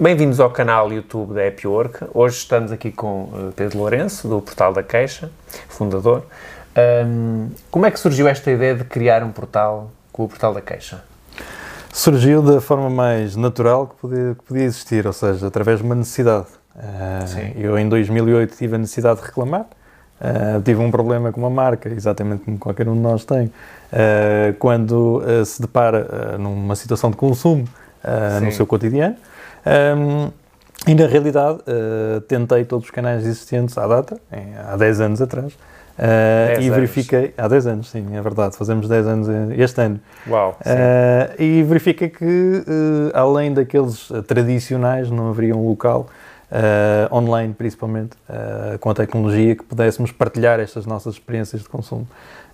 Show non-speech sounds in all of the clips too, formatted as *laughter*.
Bem-vindos ao canal YouTube da Happy Work. Hoje estamos aqui com eh, Pedro Lourenço, do Portal da Queixa, fundador. Um, como é que surgiu esta ideia de criar um portal com o Portal da Queixa? Surgiu da forma mais natural que podia, que podia existir, ou seja, através de uma necessidade. Uh, eu, em 2008, tive a necessidade de reclamar. Uh, tive um problema com uma marca, exatamente como qualquer um de nós tem, uh, quando se depara numa situação de consumo no seu cotidiano. Um, e na realidade, uh, tentei todos os canais existentes à data, em, há 10 anos atrás, uh, e verifiquei. Anos. Há 10 anos, sim, é verdade, fazemos 10 anos este ano. Uau! Uh, e verifiquei que, além daqueles tradicionais, não haveria um local. online principalmente, com a tecnologia, que pudéssemos partilhar estas nossas experiências de consumo.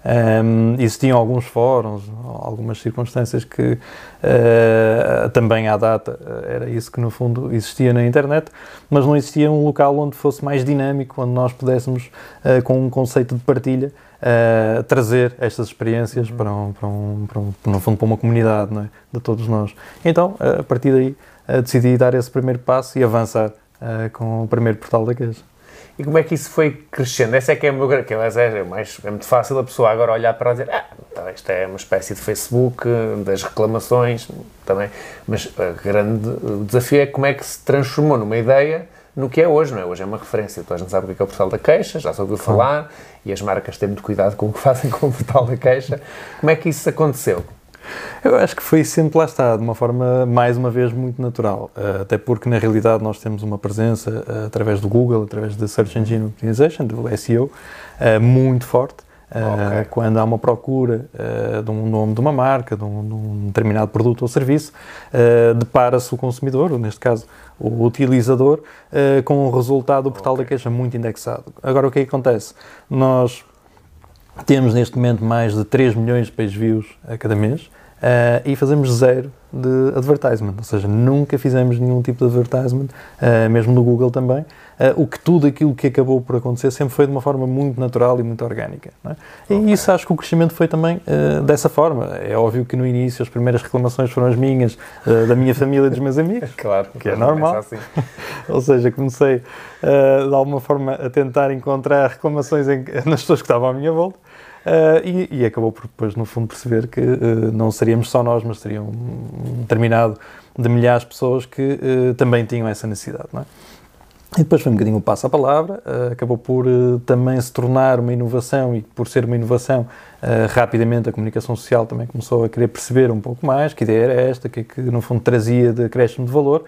Um, existiam alguns fóruns, algumas circunstâncias que uh, também à data era isso que no fundo existia na internet, mas não existia um local onde fosse mais dinâmico, onde nós pudéssemos, uh, com um conceito de partilha, uh, trazer estas experiências para, um, para, um, para, um, no fundo, para uma comunidade é? de todos nós. Então, a partir daí, decidi dar esse primeiro passo e avançar com o primeiro portal da queixa. E como é que isso foi crescendo? Essa é que é, meu, que é, é, mais, é muito fácil a pessoa agora olhar para dizer ah, então isto é uma espécie de Facebook, das reclamações também, mas o grande desafio é como é que se transformou numa ideia no que é hoje, não é? Hoje é uma referência, toda a gente sabe o que é o portal da queixa, já se ouviu falar, e as marcas têm muito cuidado com o que fazem com o portal da queixa. Como é que isso aconteceu? Eu acho que foi sempre lá está, de uma forma, mais uma vez, muito natural. Uh, até porque, na realidade, nós temos uma presença uh, através do Google, através da Search Engine Optimization, do SEO, eh, muito forte. Okay. Quando há uma procura de um nome de uma marca, de um, de um determinado produto ou serviço, depara-se o consumidor, ou neste caso o utilizador, com o resultado do portal okay. da queixa muito indexado. Agora, o que é que acontece? Nós temos neste momento mais de 3 milhões de page views a cada mês. Uh, e fazemos zero de advertisement, ou seja, nunca fizemos nenhum tipo de advertisement, uh, mesmo no Google também, uh, o que tudo aquilo que acabou por acontecer sempre foi de uma forma muito natural e muito orgânica. É? Okay. E isso acho que o crescimento foi também dessa forma. É óbvio que no início as primeiras reclamações foram as minhas, da minha família e dos meus amigos, *laughs* claro, que é normal. Assim. *laughs* ou seja, comecei de alguma forma a tentar encontrar reclamações em, *laughs* nas pessoas que estavam à minha volta. Uh, e, e, acabou por depois, no fundo, perceber que uh, não seríamos só nós, mas seria um, determinado de milhares de pessoas que uh, também tinham essa necessidade. Não é? E depois foi um bocadinho o passo à palavra, acabou por também se tornar uma inovação e por ser uma inovação, rapidamente a comunicação social também começou a querer perceber um pouco mais que ideia era esta, que, que no fundo trazia de acréscimo de valor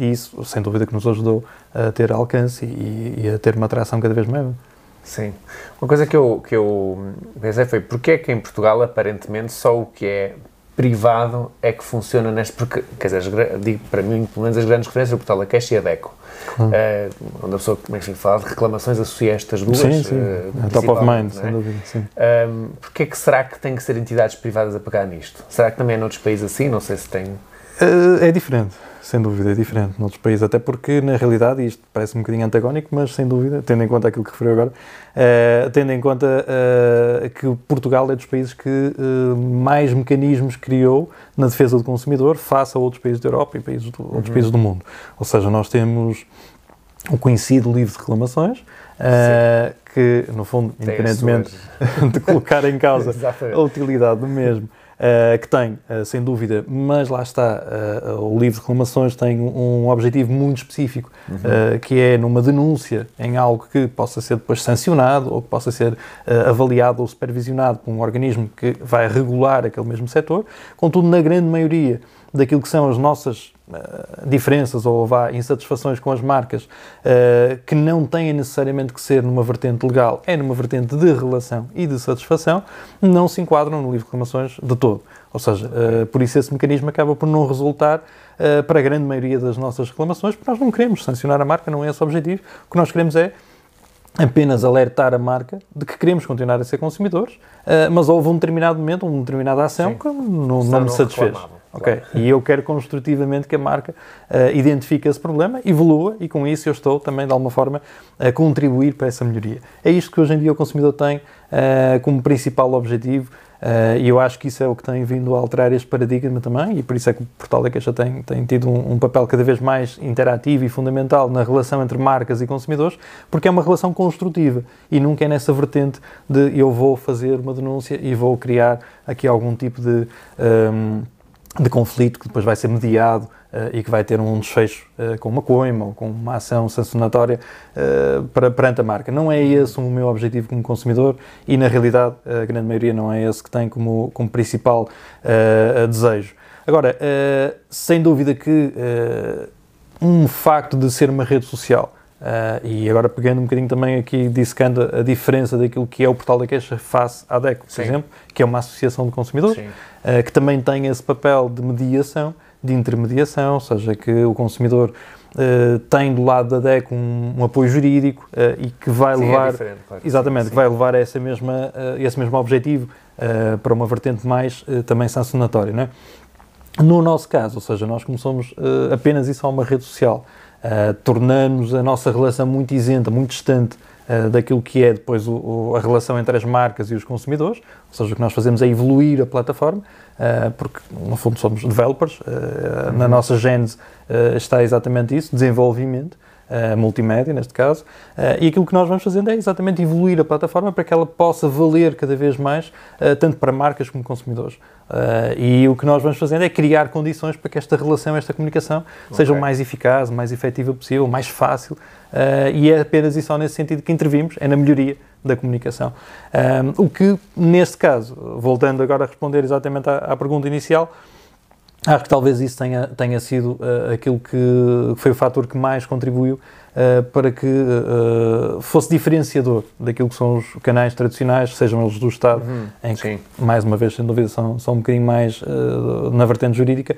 e isso, sem dúvida, que nos ajudou a ter alcance e, e a ter uma atração cada vez maior. Sim. Uma coisa que eu, que eu pensei foi porque é que em Portugal, aparentemente, só o que é privado é que funciona neste. Porque, quer dizer, digo para mim, pelo menos as grandes referências, o portal da Cash e a DECO. Uh, onde a pessoa, é se fala, de reclamações associa estas duas. Sim, sim. Uh, top of mind, é? sem dúvida. Sim. Um, porque é que será que tem que ser entidades privadas a pagar nisto? Será que também é noutros países assim? Não sei se tem. Uh, é diferente sem dúvida, é diferente noutros países, até porque, na realidade, e isto parece um bocadinho antagónico, mas sem dúvida, tendo em conta aquilo que referiu agora, uh, tendo em conta uh, que Portugal é dos países que uh, mais mecanismos criou na defesa do consumidor face a outros países da Europa e países do, outros uhum. países do mundo. Ou seja, nós temos o conhecido livro de reclamações, que, no fundo, independentemente *laughs* de colocar em causa *laughs* a utilidade do mesmo, uh, que tem, uh, sem dúvida, mas lá está, uh, o livro de reclamações tem um objetivo muito específico, uhum. que é numa denúncia em algo que possa ser depois sancionado ou que possa ser avaliado ou supervisionado por um organismo que vai regular aquele mesmo setor. Contudo, na grande maioria daquilo que são as nossas diferenças ou vá insatisfações com as marcas uh, que não têm necessariamente que ser numa vertente legal, é numa vertente de relação e de satisfação, não se enquadram no livro de reclamações de todo. Ou seja, uh, por isso esse mecanismo acaba por não resultar para a grande maioria das nossas reclamações, porque nós não queremos sancionar a marca, não é esse o objetivo. O que nós queremos é apenas alertar a marca de que queremos continuar a ser consumidores, mas houve um determinado momento, uma determinada ação Sim. que não, não me satisfez. Ok, claro. e eu quero construtivamente que a marca uh, identifique esse problema, evolua e com isso eu estou também de alguma forma a contribuir para essa melhoria. É isto que hoje em dia o consumidor tem uh, como principal objetivo E eu acho que isso é o que tem vindo a alterar este paradigma também, e por isso é que o Portal da Queixa tem, tem tido um, um papel cada vez mais interativo e fundamental na relação entre marcas e consumidores, porque é uma relação construtiva e nunca é nessa vertente de eu vou fazer uma denúncia e vou criar aqui algum tipo de, um, de conflito que depois vai ser mediado Uh, e que vai ter um desfecho uh, com uma coima ou com uma ação sancionatória uh, para, perante a marca. Não é esse o meu objetivo como consumidor e, na realidade, a grande maioria não é esse que tem como, como principal desejo. Agora, sem dúvida que um facto de ser uma rede social Uh, e agora pegando um bocadinho também aqui, dissecando a diferença daquilo que é o portal da queixa face à DECO, por Sim. exemplo, que é uma associação de consumidores, uh, que também tem esse papel de mediação, de intermediação, ou seja, que o consumidor uh, tem do lado da DECO um, um apoio jurídico e que vai Sim, é levar, é claro. exatamente, Sim. que vai levar essa mesma, esse mesmo objetivo para uma vertente mais também sancionatória, não é? No nosso caso, ou seja, nós como somos apenas e só uma rede social, uh, tornamos a nossa relação muito isenta, muito distante uh, daquilo que é depois o, o, a relação entre as marcas e os consumidores, ou seja, o que nós fazemos é evoluir a plataforma, uh, porque no fundo somos developers, uhum. na nossa gênese está exatamente isso, desenvolvimento, uh, multimédia, neste caso, uh, e aquilo que nós vamos fazendo é exatamente evoluir a plataforma para que ela possa valer cada vez mais, uh, tanto para marcas como consumidores. e o que nós vamos fazendo é criar condições para que esta relação, esta comunicação, okay. seja o mais eficaz, o mais efetiva possível, mais fácil, e é apenas e só nesse sentido que intervimos, é na melhoria da comunicação. Um, o que, neste caso, voltando agora a responder exatamente à, à pergunta inicial, Acho que talvez isso tenha, tenha sido uh, aquilo que foi o fator que mais contribuiu uh, para que uh, fosse diferenciador daquilo que são os canais tradicionais, sejam eles do Estado, uhum, em que, sim. mais uma vez, sem dúvida, são, são um bocadinho mais na vertente jurídica,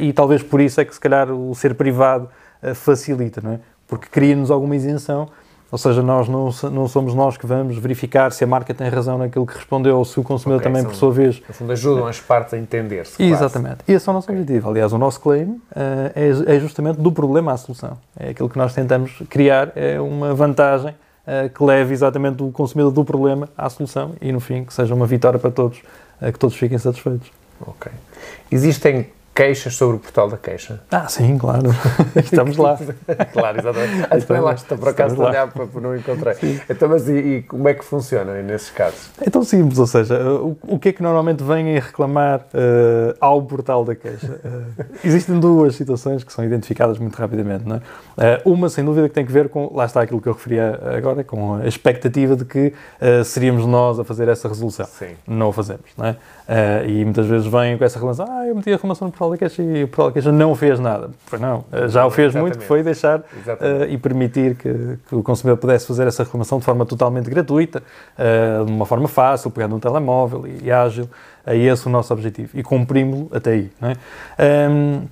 e talvez por isso é que, se calhar, o ser privado facilita, não é? Porque cria-nos alguma isenção ou seja, nós não, não somos nós que vamos verificar se a marca tem razão naquilo que respondeu ou se o consumidor okay, também, são, por sua vez. No fundo, ajudam as partes a entender-se. Exatamente. E esse é o nosso okay. objetivo. Aliás, o nosso claim uh, é, é, justamente do problema à solução. É aquilo que nós tentamos criar, é uma vantagem uh, que leve exatamente o consumidor do problema à solução e, no fim, que seja uma vitória para todos, uh, que todos fiquem satisfeitos. Ok. Existem queixas sobre o portal da queixa. Ah, sim, claro. *laughs* Estamos lá. *laughs* claro, exatamente. Ah, também lá estou por acaso a olhar para não encontrei. Sim. Então, mas e, e, como é que funciona nesses casos? É tão simples, ou seja, o, o que é que normalmente vêm reclamar uh, ao portal da queixa? Uh, existem duas situações que são identificadas muito rapidamente, não é? Uh, uma, sem dúvida, que tem que ver com, lá está aquilo que eu referia agora, com a expectativa de que seríamos nós a fazer essa resolução. Sim. Não o fazemos, não é? e muitas vezes vêm com essa relação, ah, eu meti a reclamação no portal Queixa e o da Queixa não fez nada. Foi não, eh, já o fez Exatamente. muito, foi deixar uh, e permitir que, que, o consumidor pudesse fazer essa reclamação de forma totalmente gratuita, uh, de uma forma fácil, pegando um telemóvel e, e ágil. É esse o nosso objetivo e cumprimos-lo até aí. Não é? Um,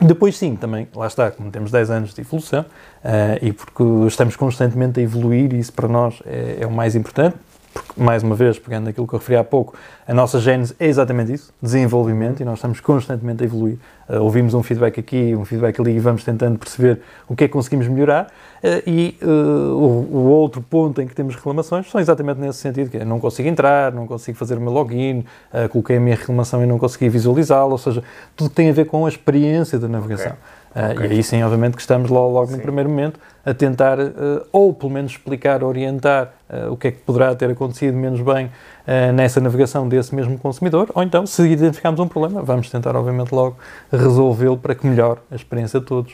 depois sim, também, lá está, como temos 10 anos de evolução uh, e porque estamos constantemente a evoluir e isso para nós é, é o mais importante, porque, mais uma vez, pegando aquilo que eu referi há pouco, a nossa gênese é exatamente isso, desenvolvimento, e nós estamos constantemente a evoluir. Uh, ouvimos um feedback aqui, um feedback ali, e vamos tentando perceber o que é que conseguimos melhorar. Uh, e uh, o, o, outro ponto em que temos reclamações são exatamente nesse sentido, que é não consigo entrar, não consigo fazer o meu login, coloquei a minha reclamação e não consegui visualizá-la, ou seja, tudo tem a ver com a experiência da navegação. Okay. Uh, okay. E aí sim, obviamente, que estamos logo, logo no primeiro momento a tentar, uh, ou pelo menos explicar, orientar uh, o que é que poderá ter acontecido menos bem nessa navegação desse mesmo consumidor, ou então, se identificarmos um problema, vamos tentar, obviamente, logo resolvê-lo para que melhore a experiência de todos.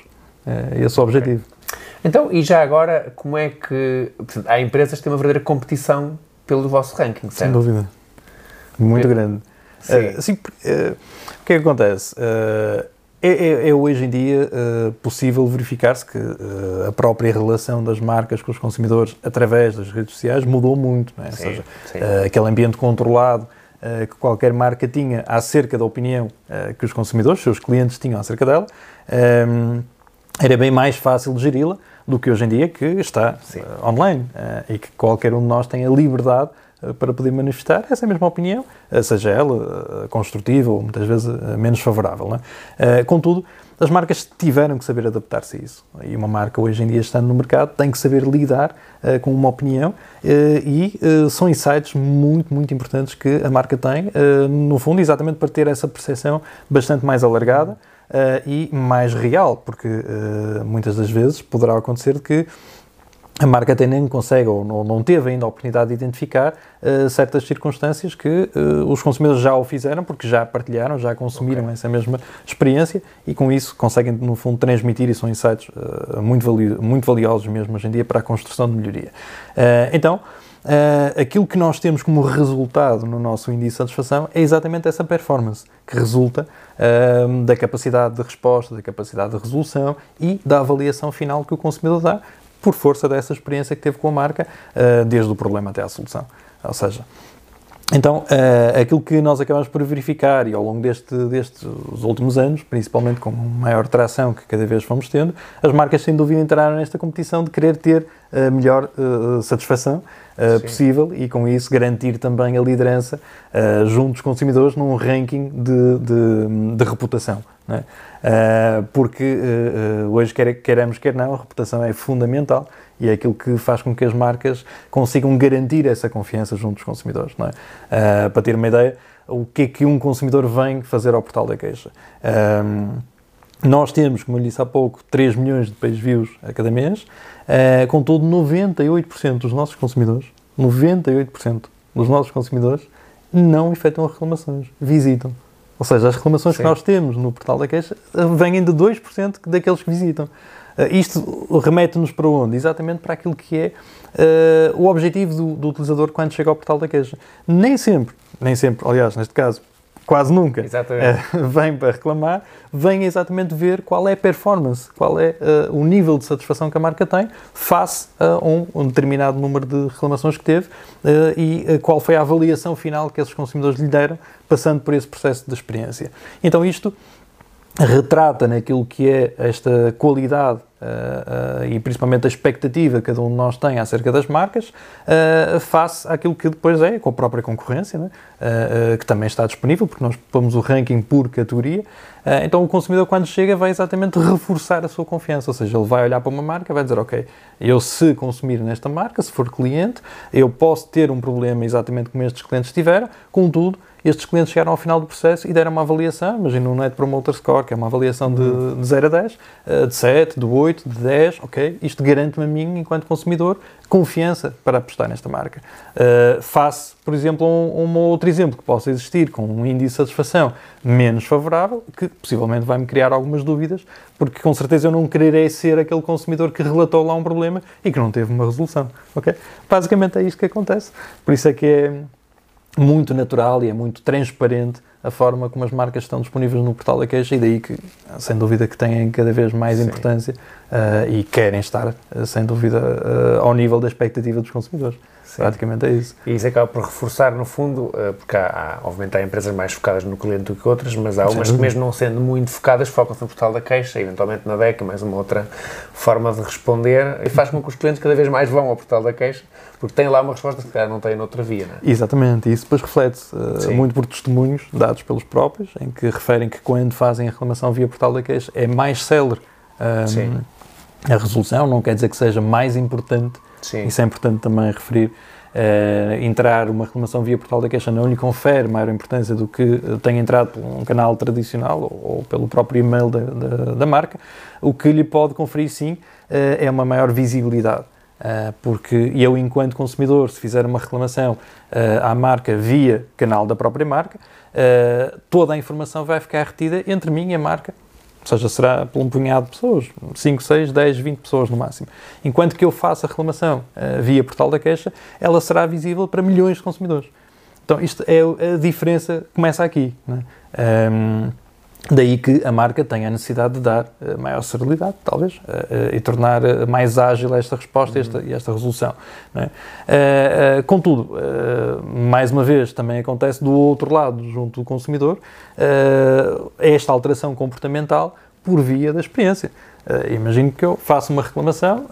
esse é o objetivo. Okay. Então, e já agora, como é que. Portanto, há empresas que têm uma verdadeira competição pelo vosso ranking, certo? Sem dúvida. Muito grande. Sim. Uh, sim, uh, o que é que acontece? Uh, é, é, é, hoje em dia uh, possível verificar-se que uh, a própria relação das marcas com os consumidores através das redes sociais mudou muito, não é? Sim, Ou seja, uh, aquele ambiente controlado que qualquer marca tinha acerca da opinião que os consumidores, seus clientes tinham acerca dela, um, era bem mais fácil de geri-la do que hoje em dia que está online e que qualquer um de nós tem a liberdade para poder manifestar essa mesma opinião, seja ela construtiva ou muitas vezes menos favorável. É? Contudo, as marcas tiveram que saber adaptar-se a isso. E uma marca hoje em dia estando no mercado tem que saber lidar com uma opinião e são insights muito, muito importantes que a marca tem, no fundo, exatamente para ter essa percepção bastante mais alargada e mais real, porque muitas das vezes poderá acontecer que a marca até nem consegue ou não, teve ainda a oportunidade de identificar uh, certas circunstâncias que uh, os consumidores já o fizeram porque já partilharam, já consumiram okay. essa mesma experiência e com isso conseguem, no fundo, transmitir e são insights uh, muito, valio, muito valiosos mesmo hoje em dia para a construção de melhoria. então, aquilo que nós temos como resultado no nosso índice de satisfação é exatamente essa performance que resulta da capacidade de resposta, da capacidade de resolução e da avaliação final que o consumidor dá por força dessa experiência que teve com a marca, uh, desde o problema até à solução. Ou seja, então, uh, aquilo que nós acabamos por verificar e ao longo deste, destes últimos anos, principalmente com maior tração que cada vez fomos tendo, as marcas sem dúvida entraram nesta competição de querer ter a melhor uh, satisfação possível e com isso garantir também a liderança junto dos consumidores num ranking de, de, de reputação. Uh, porque uh, uh, hoje, quer queremos, quer não, a reputação é fundamental e é aquilo que faz com que as marcas consigam garantir essa confiança junto dos consumidores. É? para ter uma ideia, o que é que um consumidor vem fazer ao portal da queixa? nós temos, como eu disse há pouco, 3 milhões de page views a cada mês, contudo, 98% dos nossos consumidores, 98% dos nossos consumidores não efetuam reclamações, visitam. Ou seja, as reclamações Sim. que nós temos no portal da queixa eh, vêm de 2% daqueles que visitam. Uh, isto remete-nos para onde? Exatamente para aquilo que é uh, o objetivo do, do, utilizador quando chega ao portal da queixa. Nem sempre, nem sempre, aliás, neste caso, quase nunca uh, *laughs* vem para reclamar, vem exatamente ver qual é a performance, qual é uh, o nível de satisfação que a marca tem face a um, um determinado número de reclamações que teve uh, e qual foi a avaliação final que esses consumidores lhe deram passando por esse processo de experiência. Então isto retrata naquilo que é esta qualidade uh, uh, e principalmente a expectativa que cada um de nós tem acerca das marcas, uh, face àquilo que depois é com a própria concorrência, né? que também está disponível, porque nós pomos o ranking por categoria. então o consumidor, quando chega, vai exatamente reforçar a sua confiança, ou seja, ele vai olhar para uma marca, vai dizer: Ok, eu se consumir nesta marca, se for cliente, eu posso ter um problema exatamente como estes clientes tiveram, contudo estes clientes chegaram ao final do processo e deram uma avaliação, imagina um Net Promoter Score, que é uma avaliação de, de 0 a 10, eh, de 7, de 8, de 10, ok? Isto garante-me a mim, enquanto consumidor, confiança para apostar nesta marca. Uh, face, por exemplo, um, um outro exemplo que possa existir com um índice de satisfação menos favorável, que possivelmente vai-me criar algumas dúvidas, porque com certeza eu não quererei ser aquele consumidor que relatou lá um problema e que não teve uma resolução, ok? Basicamente é isto que acontece. Por isso é que é muito natural e é muito transparente a forma como as marcas estão disponíveis no portal da queixa e daí que, sem dúvida, que têm cada vez mais Sim. importância uh, e querem estar, uh, sem dúvida, uh, ao nível da expectativa dos consumidores. Sim. Praticamente é isso. E isso acaba por reforçar, no fundo, porque há, há, obviamente há empresas mais focadas no cliente do que outras, mas há umas que mesmo não sendo muito focadas, focam-se no portal da queixa, eventualmente na DEC, mais uma outra forma de responder, e faz com que os clientes cada vez mais vão ao portal da queixa, porque têm lá uma resposta que calhar não têm noutra via, não é? Exatamente, e isso depois reflete uh, muito por testemunhos dados pelos próprios, em que referem que quando fazem a reclamação via portal da queixa é mais célere um, a resolução, não quer dizer que seja mais importante, Sim. isso é importante também referir, Uh, entrar uma reclamação via portal da queixa não lhe confere maior importância do que tenha entrado por um canal tradicional ou, ou pelo próprio e-mail da, da, da, marca, o que lhe pode conferir sim uh, é uma maior visibilidade. Uh, porque eu, enquanto consumidor, se fizer uma reclamação à marca via canal da própria marca, toda a informação vai ficar retida entre mim e a marca ou seja, será por um punhado de pessoas, 5, 6, 10, 20 pessoas no máximo. Enquanto que eu faça a reclamação uh, via portal da queixa, ela será visível para milhões de consumidores. Então, isto é a diferença, começa aqui. Né? Um, Daí que a marca tenha a necessidade de dar uh, maior celeridade, talvez, uh, uh, e tornar mais ágil esta resposta e esta, esta, resolução. É? contudo, mais uma vez, também acontece do outro lado, junto do consumidor, esta alteração comportamental por via da experiência. imagino que eu faço uma reclamação,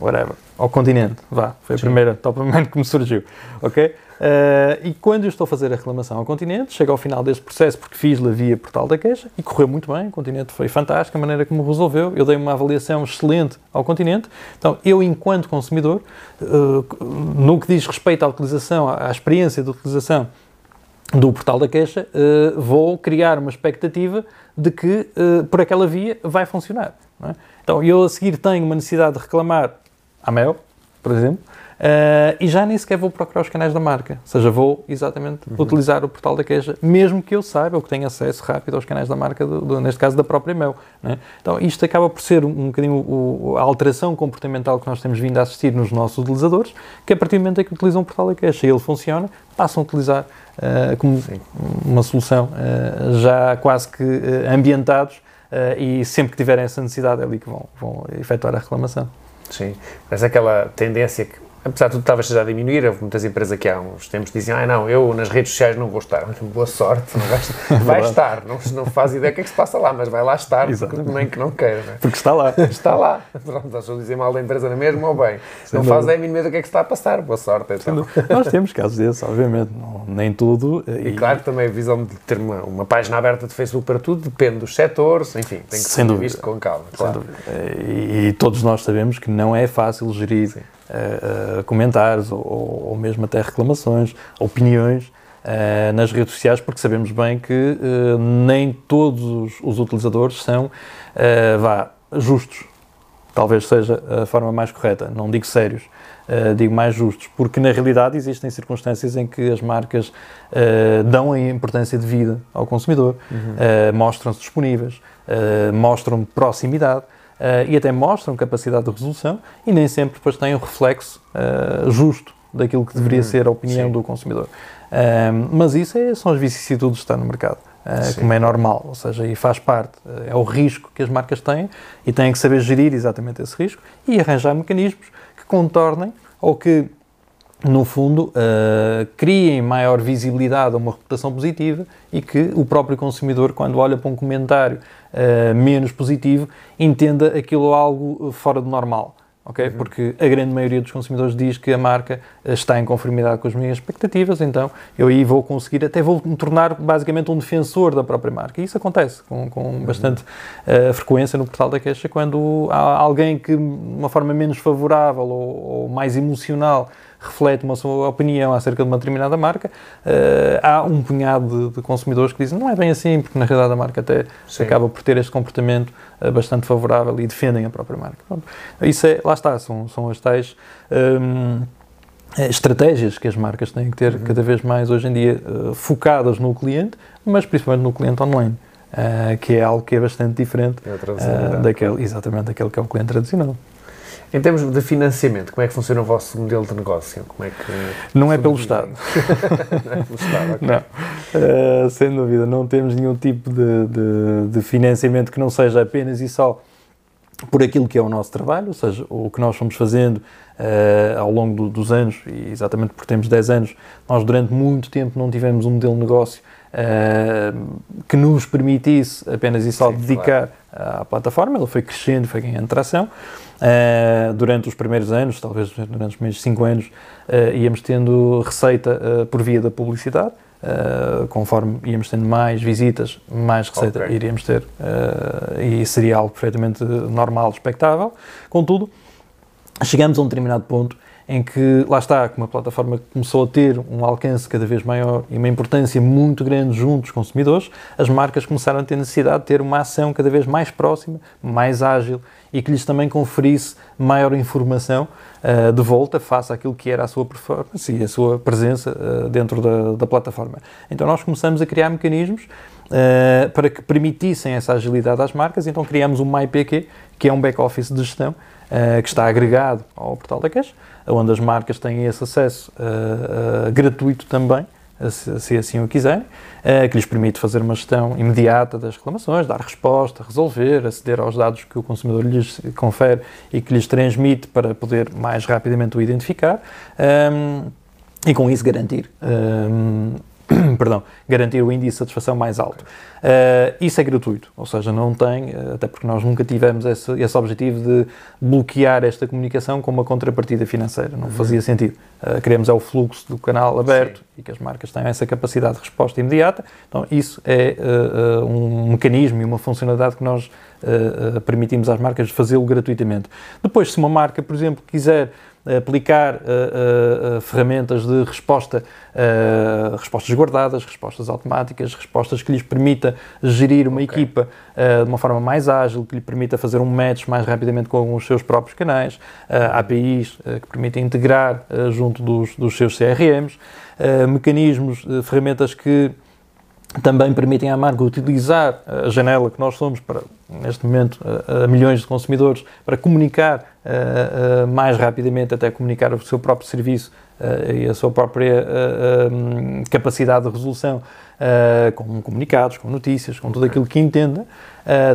whatever, ao continente, vá, foi a Sim. primeira top of mind que me surgiu, ok? Uh, e quando eu estou a fazer a reclamação ao Continente, chego ao final deste processo porque fiz-la via portal da queixa e correu muito bem, o Continente foi fantástico, a maneira como resolveu, eu dei uma avaliação excelente ao Continente. Então, eu, enquanto consumidor, uh, no que diz respeito à utilização, à, experiência de utilização do portal da queixa, uh, vou criar uma expectativa de que por aquela via vai funcionar. É? Então, eu a seguir tenho uma necessidade de reclamar à Mel, por exemplo, Uh, e já nem sequer vou procurar os canais da marca, ou seja, vou exatamente uhum. utilizar o portal da queixa, mesmo que eu saiba ou que tenha acesso rápido aos canais da marca, do, do, neste caso da própria Mel. Né? Então, isto acaba por ser um, um bocadinho o, a alteração comportamental que nós temos vindo a assistir nos nossos utilizadores, que a partir do momento em que utilizam o portal da queixa e ele funciona, passam a utilizar uh, como Sim. uma solução uh, já quase que ambientados e sempre que tiverem essa necessidade é ali que vão, vão efetuar a reclamação. Sim, mas aquela tendência que apesar de tudo estavas já a diminuir, houve muitas empresas que há uns tempos diziam, ah não, eu nas redes sociais não vou estar. Boa sorte, não vais, *laughs* vai estar, não, não faz ideia o que é que se passa lá, mas vai lá estar, nem que não queira. Não é? Porque está lá. *laughs* Está lá. Pronto, estás a dizer mal da empresa na mesma ou bem. Sem não faz a mínima ideia do que é que se está a passar, boa sorte. Então. Nós temos casos desses, obviamente, não, nem tudo. E, e claro que também a visão de ter uma, uma página aberta de Facebook para tudo depende dos setores, enfim, tem que ser visto com calma. Claro. E, e, todos nós sabemos que não é fácil gerir. Sim uh, comentários ou, ou, mesmo até reclamações, opiniões uh, nas redes sociais, porque sabemos bem que uh, nem todos os, utilizadores são, vá, justos. Talvez seja a forma mais correta. Não digo sérios, digo mais justos, porque na realidade existem circunstâncias em que as marcas dão a importância de vida ao consumidor, uhum. mostram-se disponíveis, mostram proximidade uh, e até mostram capacidade de resolução e nem sempre depois têm o reflexo uh, justo daquilo que deveria uhum. ser a opinião Sim. do consumidor. Uh, mas isso é, são as vicissitudes de estar no mercado. Uh, como é normal, ou seja, e faz parte, uh, é o risco que as marcas têm e têm que saber gerir exatamente esse risco e arranjar mecanismos que contornem ou que no fundo, uh, criem maior visibilidade a uma reputação positiva e que o próprio consumidor, quando olha para um comentário uh, menos positivo, entenda aquilo algo fora do normal. Okay? Uhum. Porque a grande maioria dos consumidores diz que a marca eh, está em conformidade com as minhas expectativas, então eu aí vou conseguir, até vou me tornar basicamente um defensor da própria marca. E isso acontece com, com uhum. bastante uh, frequência no portal da queixa, quando há alguém que, de uma forma menos favorável ou, ou mais emocional, reflete uma sua opinião acerca de uma determinada marca, uh, há um punhado de, de, consumidores que dizem não é bem assim, porque na realidade a marca até Sim. acaba por ter este comportamento uh, bastante favorável e defendem a própria marca. Pronto. Isso é, lá está, são, são as tais. Um, eh, estratégias que as marcas têm que ter uhum. cada vez mais hoje em dia uh, focadas no cliente, mas principalmente no cliente online, uh, que é algo que é bastante diferente uh, daquele, exatamente daquele que é o cliente tradicional. Em termos de financiamento, como é que funciona o vosso modelo de negócio? Como é que não é pelo Estado. *laughs* não é pelo Estado, okay. *laughs* Não, uh, sem dúvida, não temos nenhum tipo de, de, de, financiamento que não seja apenas e só por aquilo que é o nosso trabalho, ou seja, o que nós fomos fazendo uh, ao longo do, dos anos, e exatamente porque temos 10 anos, nós durante muito tempo não tivemos um modelo de negócio uh, que nos permitisse apenas e só Sim, dedicar claro. à plataforma, ela foi crescendo, foi ganhando tração. Uh, durante os primeiros anos, talvez durante os primeiros 5 anos, uh, íamos tendo receita uh, por via da publicidade. conforme íamos tendo mais visitas, mais receita okay. iríamos ter, e seria algo perfeitamente normal, expectável. Contudo, chegamos a um determinado ponto em que, lá está, como a plataforma começou a ter um alcance cada vez maior e uma importância muito grande junto dos consumidores, as marcas começaram a ter necessidade de ter uma ação cada vez mais próxima, mais ágil e que lhes também conferisse maior informação uh, de volta face àquilo que era a sua performance e a sua presença uh, dentro da, da, plataforma. Então nós começamos a criar mecanismos uh, para que permitissem essa agilidade às marcas, então criamos o MyPQ, que é um back-office de gestão que está agregado ao portal da Cash, onde as marcas têm esse acesso gratuito também, se, assim o quiserem, uh, que lhes permite fazer uma gestão imediata das reclamações, dar resposta, resolver, aceder aos dados que o consumidor lhes confere e que lhes transmite para poder mais rapidamente o identificar um, e com isso garantir um, *clears throat* perdão, garantir o índice de satisfação mais alto. Uh, isso é gratuito, ou seja, não tem, até porque nós nunca tivemos esse, esse objetivo de bloquear esta comunicação com uma contrapartida financeira, não uhum. fazia sentido. Uh, queremos é o fluxo do canal aberto Sim. e que as marcas tenham essa capacidade de resposta imediata, então isso é uh, um mecanismo e uma funcionalidade que nós permitimos às marcas fazê-lo gratuitamente. Depois, se uma marca, por exemplo, quiser aplicar uh, uh, ferramentas de resposta, uh, respostas guardadas, respostas automáticas, respostas que lhes permita gerir uma okay. equipa de uma forma mais ágil, que lhe permita fazer um match mais rapidamente com os seus próprios canais, APIs que permitem integrar junto dos, dos seus CRMs, mecanismos, ferramentas que também permitem à marca utilizar a janela que nós somos para, neste momento, a, milhões de consumidores para comunicar a, a, mais rapidamente, até comunicar o seu próprio serviço e a sua própria capacidade de resolução com comunicados, com notícias, com tudo aquilo que entenda,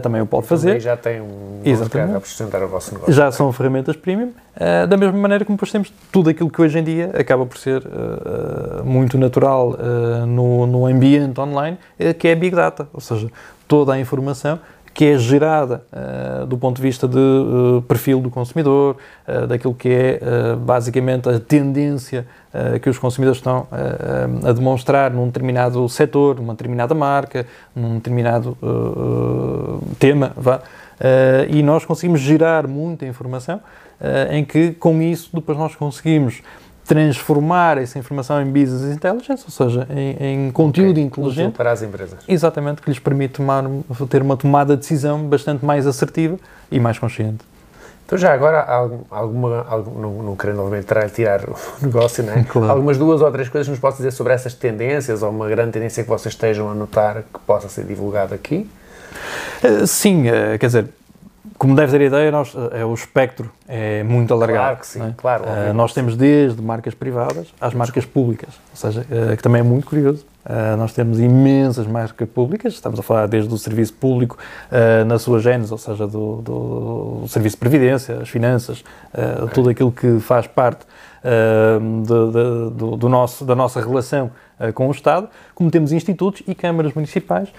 também o pode então, fazer. já tem um Exatamente. a sustentar o vosso negócio. Já são ferramentas premium, da mesma maneira como depois temos tudo aquilo que hoje em dia acaba por ser muito natural no, no ambiente online, que é a Big Data, ou seja, toda a informação que é gerada uh, do ponto de vista de uh, perfil do consumidor, uh, daquilo que é basicamente a tendência que os consumidores estão a demonstrar num determinado setor, numa determinada marca, num determinado tema, vá. e nós conseguimos gerar muita informação em que com isso depois nós conseguimos transformar essa informação em business intelligence, ou seja, em, em conteúdo okay. inteligente. para as empresas. Exatamente, que lhes permite tomar, ter uma tomada de decisão bastante mais assertiva e mais consciente. Então já agora, alguma, alguma não, não querendo obviamente tirar o *laughs* negócio, não é? *laughs* Claro. Algumas duas ou três coisas nos posso dizer sobre essas tendências ou uma grande tendência que vocês estejam a notar que possa ser divulgada aqui? Uh, sim, uh, quer dizer, como deve ter ideia, nós, é, o espectro é muito alargado. Claro que sim, é? claro. Uh, nós temos desde marcas privadas às marcas públicas, ou seja, uh, que também é muito curioso. Uh, nós temos imensas marcas públicas, estamos a falar desde o serviço público na sua gênese, ou seja, do, do, serviço de previdência, as finanças, okay. tudo aquilo que faz parte do, do, nosso, da nossa relação com o Estado, como temos institutos e câmaras municipais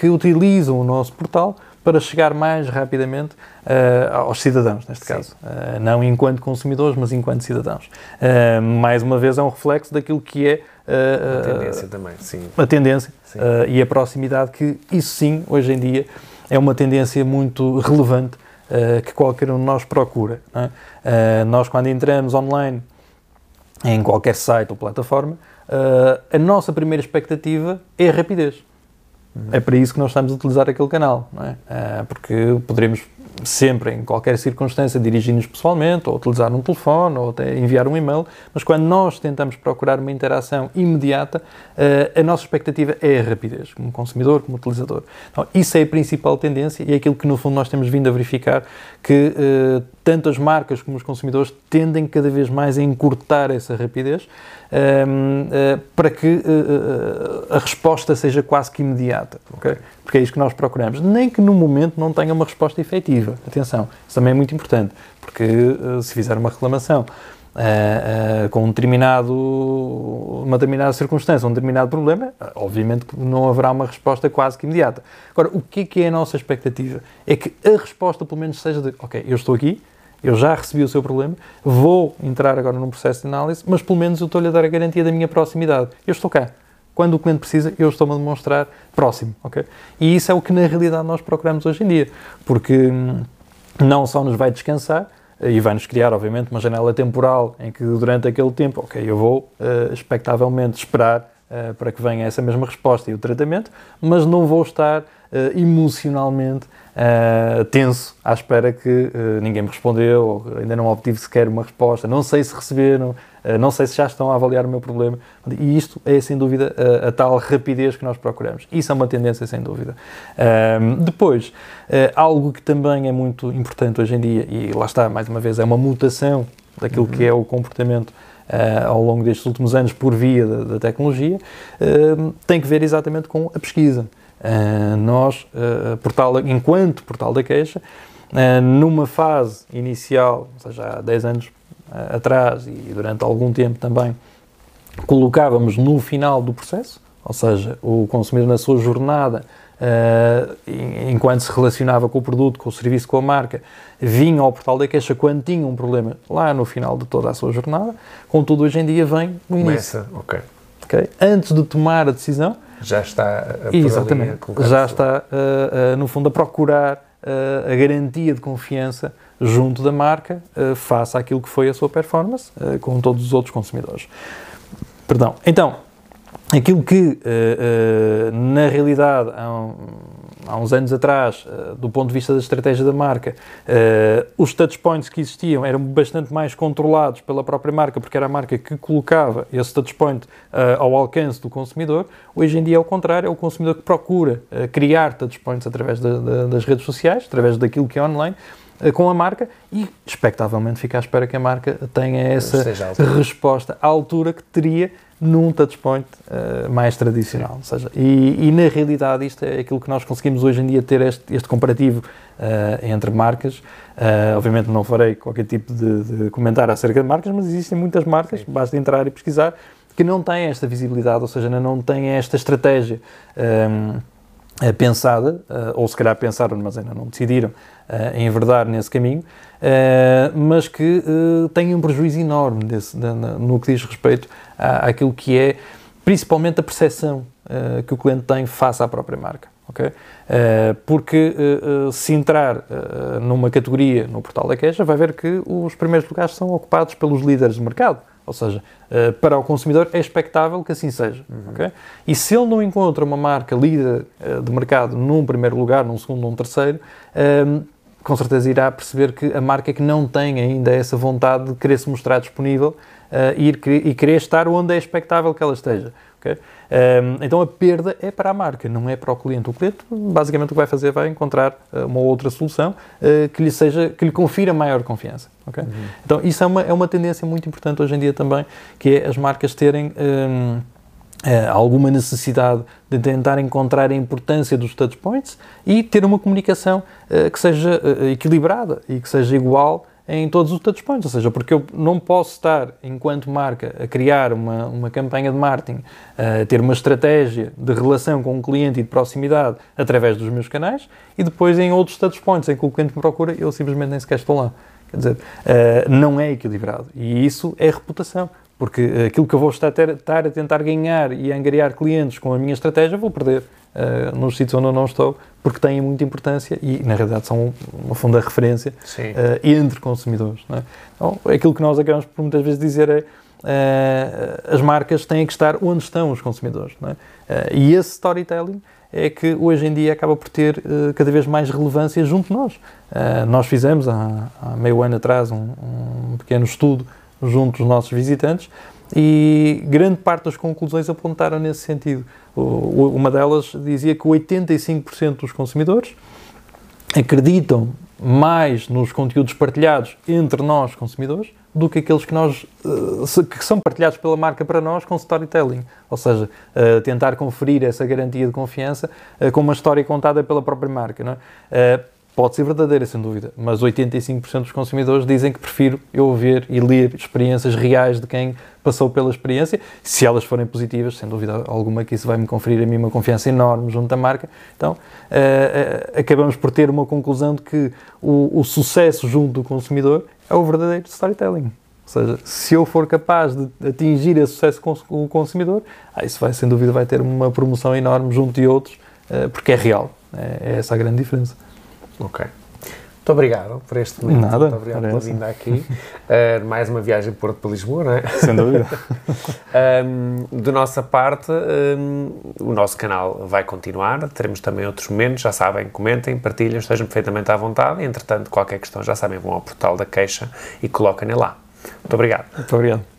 que utilizam o nosso portal para chegar mais rapidamente uh, aos cidadãos, neste Sim. caso. Uh, não enquanto consumidores, mas enquanto cidadãos. Uh, mais uma vez, é um reflexo daquilo que é a tendência também, sim. A tendência sim. e a proximidade, que isso sim, hoje em dia, é uma tendência muito relevante que qualquer um de nós procura. É? nós, quando entramos online em qualquer site ou plataforma, a nossa primeira expectativa é a rapidez. É para isso que nós estamos a utilizar aquele canal, não é? Ah, porque poderemos sempre, em qualquer circunstância, dirigir-nos pessoalmente, ou utilizar um telefone, ou até enviar um e-mail, mas quando nós tentamos procurar uma interação imediata, ah, a nossa expectativa é a rapidez, como consumidor, como utilizador. Então, isso é a principal tendência e é aquilo que, no fundo, nós temos vindo a verificar, que uh, tanto as marcas como os consumidores tendem cada vez mais a encurtar essa rapidez uh, para que uh, a resposta seja quase que imediata, okay? porque é isso que nós procuramos. Nem que no momento não tenha uma resposta efetiva. Atenção, isso também é muito importante, porque se fizer uma reclamação Uh, uh, com um determinado, uma determinada circunstância, um determinado problema, obviamente não haverá uma resposta quase que imediata. Agora, o que é, que é a nossa expectativa? É que a resposta, pelo menos, seja de: ok, eu estou aqui, eu já recebi o seu problema, vou entrar agora num processo de análise, mas pelo menos eu estou-lhe a dar a garantia da minha proximidade. Eu estou cá. Quando o cliente precisa, eu estou-me a demonstrar próximo, ok? E isso é o que na realidade nós procuramos hoje em dia, porque hum, não só nos vai descansar, e vai-nos criar, obviamente, uma janela temporal em que durante aquele tempo, ok, eu vou uh, expectavelmente esperar uh, para que venha essa mesma resposta e o tratamento, mas não vou estar uh, emocionalmente uh, tenso, à espera que uh, ninguém me respondeu, ainda não obtive sequer uma resposta, não sei se receberam, uh, não sei se já estão a avaliar o meu problema. E isto é, sem dúvida, a, a tal rapidez que nós procuramos. Isso é uma tendência, sem dúvida. depois, algo que também é muito importante hoje em dia, e lá está, mais uma vez, é uma mutação daquilo uhum. que é o comportamento Uh, ao longo destes últimos anos por via da, da tecnologia, uh, tem que ver exatamente com a pesquisa. Uh, nós, uh, portal, enquanto portal da queixa, uh, numa fase inicial, ou seja, há 10 anos atrás e durante algum tempo também, colocávamos no final do processo, ou seja, o consumidor na sua jornada, uh, enquanto se relacionava com o produto, com o serviço, com a marca, vinha ao portal da queixa quando tinha um problema lá no final de toda a sua jornada, contudo hoje em dia vem no início. Começa, ok. Okay? Antes de tomar a decisão, já está a Exatamente. A já está, uh, uh, no fundo, a procurar uh, a garantia de confiança junto da marca face àquilo que foi a sua performance com todos os outros consumidores. Perdão. Então, aquilo que, na realidade, há um, há uns anos atrás, uh, do ponto de vista da estratégia da marca, uh, os touchpoints que existiam eram bastante mais controlados pela própria marca, porque era a marca que colocava esse touchpoint uh, ao alcance do consumidor. Hoje em dia é o contrário, é o consumidor que procura criar touchpoints através de, de, das redes sociais, através daquilo que é online, com a marca e, expectavelmente, fica à espera que a marca tenha essa resposta à altura que teria num touchpoint uh, mais tradicional. Ou seja, e, e, na realidade isto é aquilo que nós conseguimos hoje em dia ter este, este comparativo uh, entre marcas. Uh, obviamente não farei qualquer tipo de, de, comentário acerca de marcas, mas existem muitas marcas, Sim. basta entrar e pesquisar, que não têm esta visibilidade, ou seja, não têm esta estratégia um, ehm, pensada, ou se calhar pensaram, mas ainda não decidiram, uh, enverdar nesse caminho, uh, mas que têm um prejuízo enorme no que diz respeito à, àquilo que é, principalmente, a percepção que o cliente tem face à própria marca. Okay? porque se entrar numa categoria no portal da queixa, vai ver que os primeiros lugares são ocupados pelos líderes de mercado. Ou seja, para o consumidor é expectável que assim seja. Uhum. Okay? E se ele não encontra uma marca líder de mercado num primeiro lugar, num segundo, num terceiro, com certeza irá perceber que a marca que não tem ainda essa vontade de querer se mostrar disponível ir, e querer estar onde é expectável que ela esteja. Okay? Um, então a perda é para a marca, não é para o cliente. O cliente, basicamente, o que vai fazer vai encontrar uh, uma outra solução uh, que lhe seja, que lhe confira maior confiança. Okay? Uhum. Então isso é uma, é uma tendência muito importante hoje em dia também, que é as marcas terem um, Uh, alguma necessidade de tentar encontrar a importância dos touchpoints e ter uma comunicação uh, que seja uh, equilibrada e que seja igual em todos os touchpoints, ou seja, porque eu não posso estar, enquanto marca, a criar uma, uma campanha de marketing, a ter uma estratégia de relação com o cliente e de proximidade através dos meus canais e depois em outros touchpoints em que o cliente me procura, eu simplesmente nem sequer estou lá. Quer dizer, não é equilibrado. E isso é reputação. Porque aquilo que eu vou estar, a tentar ganhar e angariar clientes com a minha estratégia, vou perder uh, nos sítios onde eu não estou, porque têm muita importância e, na realidade, são uma fundo de referência uh, entre consumidores. É? Então, aquilo que nós acabamos por muitas vezes dizer é uh, as marcas têm que estar onde estão os consumidores. É? e esse storytelling é que hoje em dia acaba por ter uh, cada vez mais relevância junto de nós. Uh, nós fizemos há, há, meio ano atrás um, um pequeno estudo junto dos nossos visitantes e grande parte das conclusões apontaram nesse sentido. Uma delas dizia que 85% dos consumidores acreditam mais nos conteúdos partilhados entre nós, consumidores, do que aqueles que, nós, eh, que são partilhados pela marca para nós com storytelling. Ou seja, eh, tentar conferir essa garantia de confiança eh, com uma história contada pela própria marca. Não é? Pode ser verdadeira, sem dúvida, mas 85% dos consumidores dizem que prefiro eu ver e ler experiências reais de quem passou pela experiência. Se elas forem positivas, sem dúvida alguma que isso vai me conferir a mim uma confiança enorme junto à marca. Então, uh, uh, acabamos por ter uma conclusão de que o, o sucesso junto do consumidor é o verdadeiro storytelling. Ou seja, se eu for capaz de atingir esse sucesso com o consumidor, ah, isso vai, sem dúvida vai ter uma promoção enorme junto de outros, uh, porque é real. É, é essa a grande diferença. Ok. Muito obrigado por este momento. Nada. Muito obrigado por vinda aqui. Uh, *laughs* mais uma viagem Porto para Lisboa, não é? Sem dúvida. *laughs* um, de nossa parte, um, o nosso canal vai continuar. Teremos também outros momentos. Já sabem, comentem, partilhem, estejam perfeitamente à vontade. Entretanto, qualquer questão, já sabem, vão ao portal da queixa e coloquem lá. Muito obrigado. Muito obrigado.